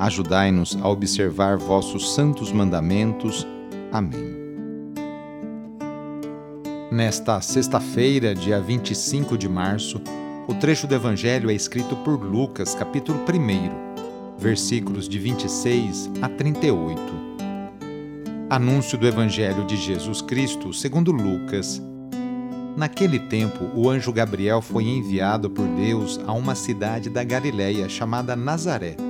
Ajudai-nos a observar vossos santos mandamentos. Amém. Nesta sexta-feira, dia 25 de março, o trecho do Evangelho é escrito por Lucas, capítulo 1, versículos de 26 a 38. Anúncio do Evangelho de Jesus Cristo segundo Lucas. Naquele tempo, o anjo Gabriel foi enviado por Deus a uma cidade da Galiléia chamada Nazaré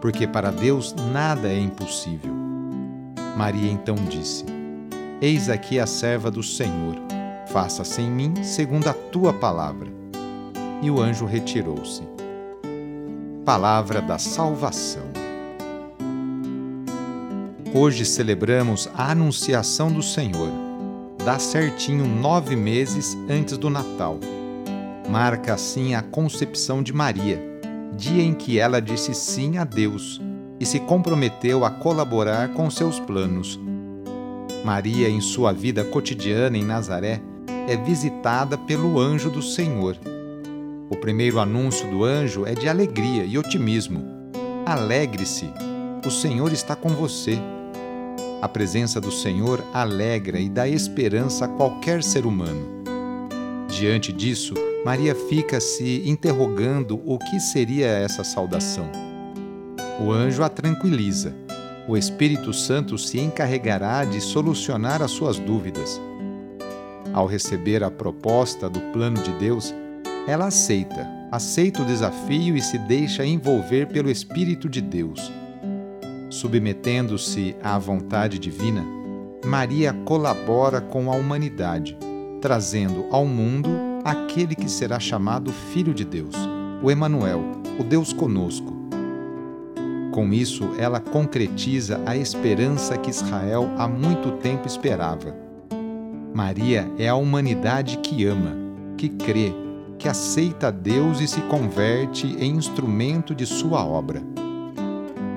porque para Deus nada é impossível. Maria então disse: Eis aqui a serva do Senhor, faça-se em mim segundo a tua palavra. E o anjo retirou-se. Palavra da Salvação. Hoje celebramos a Anunciação do Senhor. Dá certinho nove meses antes do Natal. Marca assim a concepção de Maria dia em que ela disse sim a Deus e se comprometeu a colaborar com seus planos. Maria, em sua vida cotidiana em Nazaré, é visitada pelo anjo do Senhor. O primeiro anúncio do anjo é de alegria e otimismo. Alegre-se, o Senhor está com você. A presença do Senhor alegra e dá esperança a qualquer ser humano. Diante disso, Maria fica se interrogando o que seria essa saudação. O anjo a tranquiliza. O Espírito Santo se encarregará de solucionar as suas dúvidas. Ao receber a proposta do plano de Deus, ela aceita, aceita o desafio e se deixa envolver pelo Espírito de Deus. Submetendo-se à vontade divina, Maria colabora com a humanidade, trazendo ao mundo aquele que será chamado Filho de Deus, o Emanuel, o Deus conosco. Com isso, ela concretiza a esperança que Israel há muito tempo esperava. Maria é a humanidade que ama, que crê, que aceita Deus e se converte em instrumento de sua obra.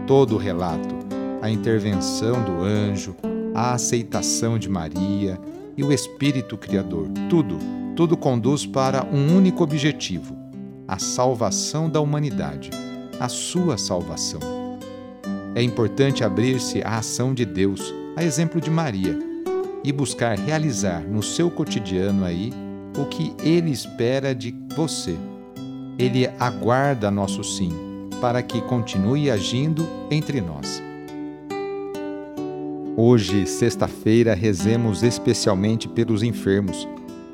Todo o relato, a intervenção do anjo, a aceitação de Maria e o Espírito Criador, tudo tudo conduz para um único objetivo: a salvação da humanidade, a sua salvação. É importante abrir-se à ação de Deus, a exemplo de Maria, e buscar realizar no seu cotidiano aí o que Ele espera de você. Ele aguarda nosso sim para que continue agindo entre nós. Hoje, sexta-feira, rezemos especialmente pelos enfermos.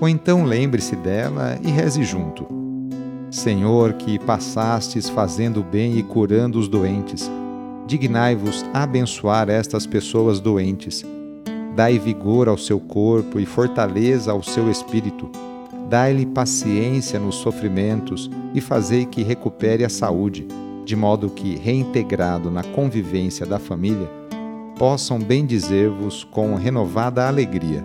ou então lembre-se dela e reze junto. Senhor, que passastes fazendo bem e curando os doentes, dignai-vos abençoar estas pessoas doentes. Dai vigor ao seu corpo e fortaleza ao seu espírito Dai-lhe paciência nos sofrimentos e fazei que recupere a saúde, de modo que, reintegrado na convivência da família, possam bendizer-vos com renovada alegria.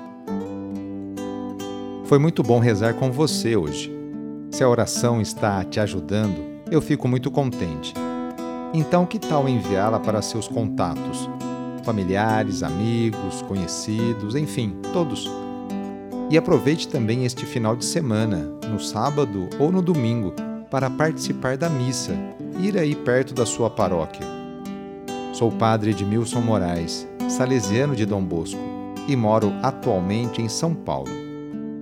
Foi muito bom rezar com você hoje. Se a oração está te ajudando, eu fico muito contente. Então, que tal enviá-la para seus contatos? familiares, amigos, conhecidos, enfim, todos. E aproveite também este final de semana, no sábado ou no domingo, para participar da missa, ir aí perto da sua paróquia. Sou o padre Edmilson Moraes, salesiano de Dom Bosco, e moro atualmente em São Paulo.